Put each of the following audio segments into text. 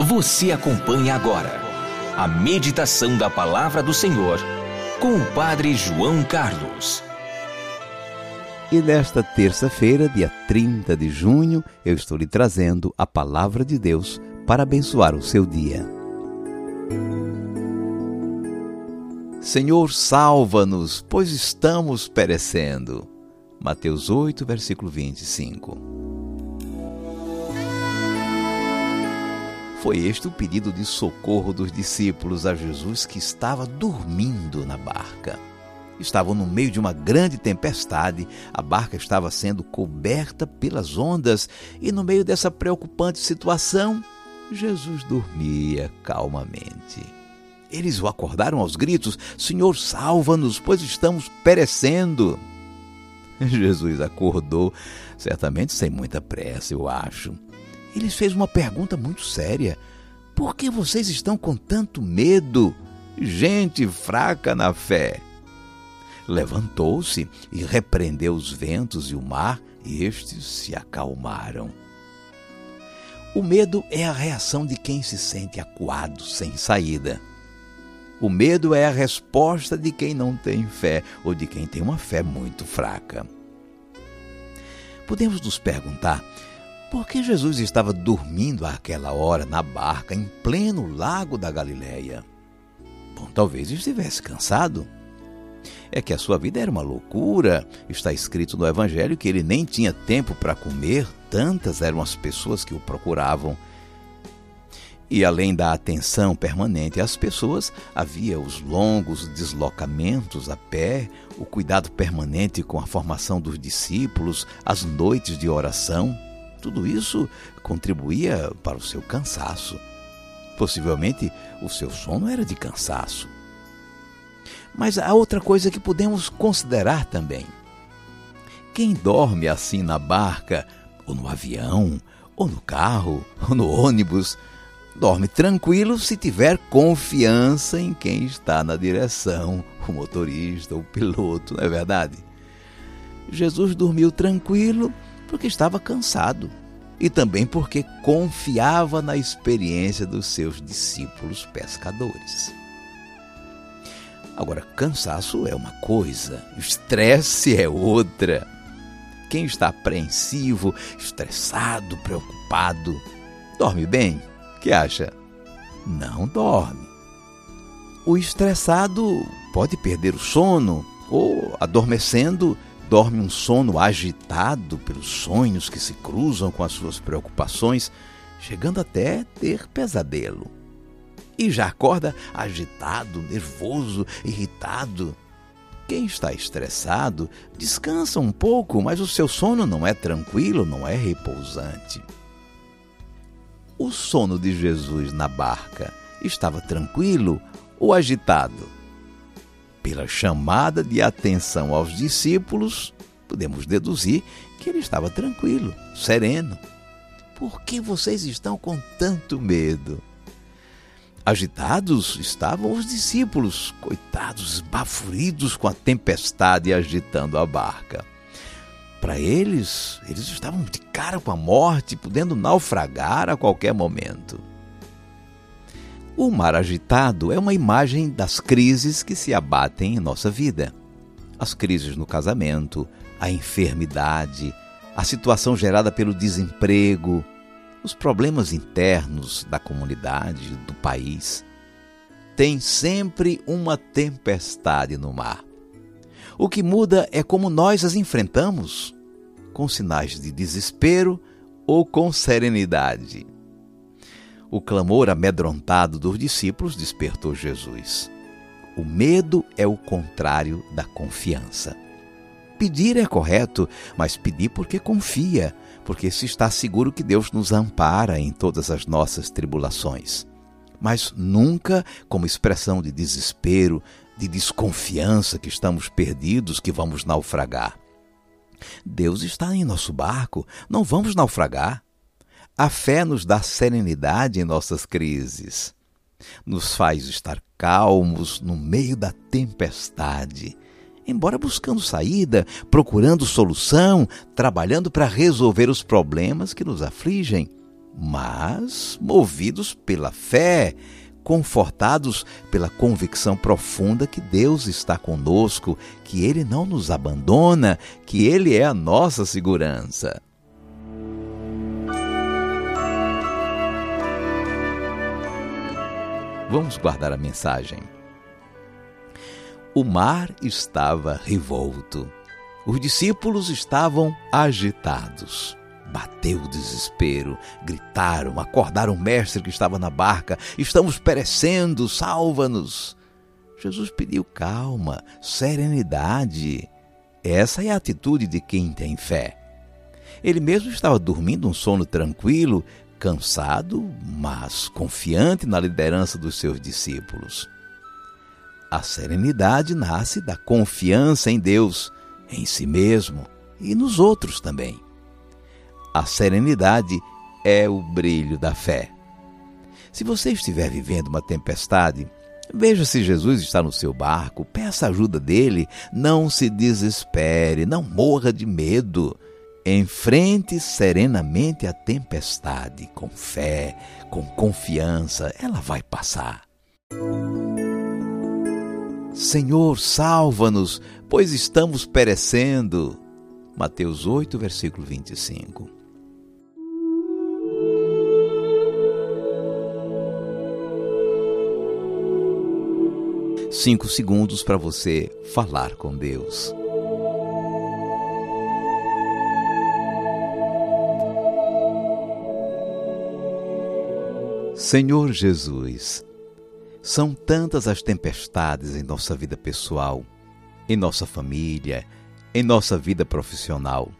Você acompanha agora a meditação da palavra do Senhor com o Padre João Carlos. E nesta terça-feira, dia 30 de junho, eu estou lhe trazendo a palavra de Deus para abençoar o seu dia. Senhor, salva-nos, pois estamos perecendo. Mateus 8, versículo 25. Foi este o pedido de socorro dos discípulos a Jesus que estava dormindo na barca. Estavam no meio de uma grande tempestade, a barca estava sendo coberta pelas ondas e, no meio dessa preocupante situação, Jesus dormia calmamente. Eles o acordaram aos gritos: Senhor, salva-nos, pois estamos perecendo. Jesus acordou, certamente sem muita pressa, eu acho. Ele fez uma pergunta muito séria: Por que vocês estão com tanto medo? Gente fraca na fé levantou-se e repreendeu os ventos e o mar, e estes se acalmaram. O medo é a reação de quem se sente acuado, sem saída. O medo é a resposta de quem não tem fé ou de quem tem uma fé muito fraca. Podemos nos perguntar por que Jesus estava dormindo àquela hora na barca em pleno lago da Galileia. Bom, talvez estivesse cansado é que a sua vida era uma loucura. Está escrito no Evangelho que ele nem tinha tempo para comer, tantas eram as pessoas que o procuravam. E além da atenção permanente às pessoas, havia os longos deslocamentos a pé, o cuidado permanente com a formação dos discípulos, as noites de oração. Tudo isso contribuía para o seu cansaço. Possivelmente o seu sono era de cansaço. Mas há outra coisa que podemos considerar também. Quem dorme assim na barca, ou no avião, ou no carro, ou no ônibus, dorme tranquilo se tiver confiança em quem está na direção, o motorista, o piloto, não é verdade? Jesus dormiu tranquilo porque estava cansado e também porque confiava na experiência dos seus discípulos pescadores. Agora, cansaço é uma coisa, estresse é outra. Quem está apreensivo, estressado, preocupado, dorme bem? Que acha? Não dorme. O estressado pode perder o sono ou, adormecendo, dorme um sono agitado pelos sonhos que se cruzam com as suas preocupações, chegando até ter pesadelo e já acorda agitado, nervoso, irritado. Quem está estressado descansa um pouco, mas o seu sono não é tranquilo, não é repousante. O sono de Jesus na barca estava tranquilo ou agitado? Pela chamada de atenção aos discípulos, podemos deduzir que ele estava tranquilo, sereno. Por que vocês estão com tanto medo? Agitados estavam os discípulos, coitados, bafuridos com a tempestade agitando a barca. Para eles, eles estavam de cara com a morte, podendo naufragar a qualquer momento. O mar agitado é uma imagem das crises que se abatem em nossa vida. As crises no casamento, a enfermidade, a situação gerada pelo desemprego, os problemas internos da comunidade, do país. Tem sempre uma tempestade no mar. O que muda é como nós as enfrentamos, com sinais de desespero ou com serenidade. O clamor amedrontado dos discípulos despertou Jesus. O medo é o contrário da confiança. Pedir é correto, mas pedir porque confia, porque se está seguro que Deus nos ampara em todas as nossas tribulações. Mas nunca como expressão de desespero, de desconfiança que estamos perdidos, que vamos naufragar. Deus está em nosso barco, não vamos naufragar. A fé nos dá serenidade em nossas crises, nos faz estar calmos no meio da tempestade embora buscando saída, procurando solução, trabalhando para resolver os problemas que nos afligem, mas movidos pela fé, confortados pela convicção profunda que Deus está conosco, que Ele não nos abandona, que Ele é a nossa segurança. Vamos guardar a mensagem. O mar estava revolto. Os discípulos estavam agitados. Bateu o desespero, gritaram, acordaram o mestre que estava na barca: Estamos perecendo, salva-nos. Jesus pediu calma, serenidade. Essa é a atitude de quem tem fé. Ele mesmo estava dormindo um sono tranquilo, cansado, mas confiante na liderança dos seus discípulos. A serenidade nasce da confiança em Deus, em si mesmo e nos outros também. A serenidade é o brilho da fé. Se você estiver vivendo uma tempestade, veja se Jesus está no seu barco, peça ajuda dele, não se desespere, não morra de medo. Enfrente serenamente a tempestade, com fé, com confiança, ela vai passar. Senhor, salva-nos, pois estamos perecendo. Mateus 8, versículo 25. Cinco segundos para você falar com Deus. Senhor Jesus, são tantas as tempestades em nossa vida pessoal, em nossa família, em nossa vida profissional.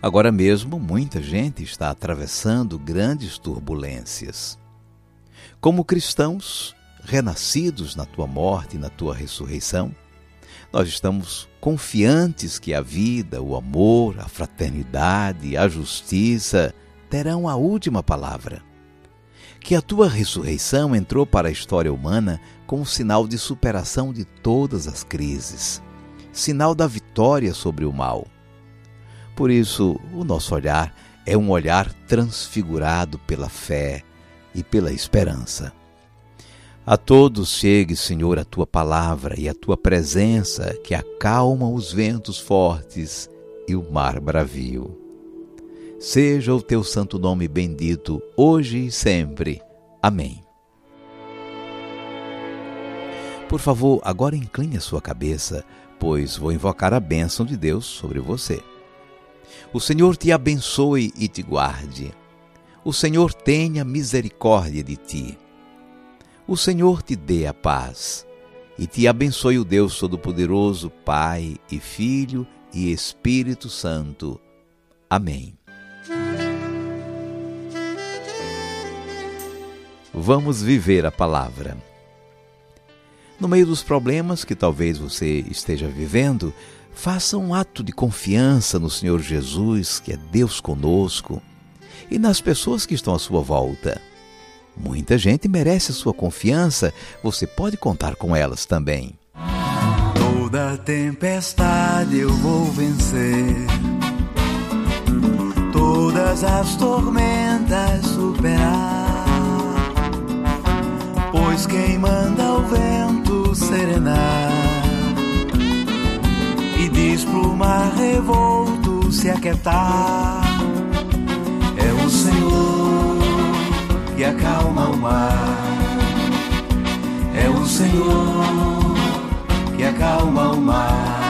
Agora mesmo, muita gente está atravessando grandes turbulências. Como cristãos, renascidos na tua morte e na tua ressurreição, nós estamos confiantes que a vida, o amor, a fraternidade, a justiça terão a última palavra que a tua ressurreição entrou para a história humana como sinal de superação de todas as crises, sinal da vitória sobre o mal. Por isso, o nosso olhar é um olhar transfigurado pela fé e pela esperança. A todos chegue, Senhor, a tua palavra e a tua presença que acalma os ventos fortes e o mar bravio. Seja o teu santo nome bendito, hoje e sempre. Amém. Por favor, agora incline a sua cabeça, pois vou invocar a bênção de Deus sobre você. O Senhor te abençoe e te guarde. O Senhor tenha misericórdia de ti. O Senhor te dê a paz e te abençoe o Deus Todo-Poderoso, Pai e Filho e Espírito Santo. Amém. Vamos viver a palavra. No meio dos problemas que talvez você esteja vivendo, faça um ato de confiança no Senhor Jesus, que é Deus conosco, e nas pessoas que estão à sua volta. Muita gente merece a sua confiança, você pode contar com elas também. Toda tempestade eu vou vencer, todas as tormentas superar pois quem manda o vento serenar e diz pro mar revolto se aquietar é o Senhor que acalma o mar. É o Senhor que acalma o mar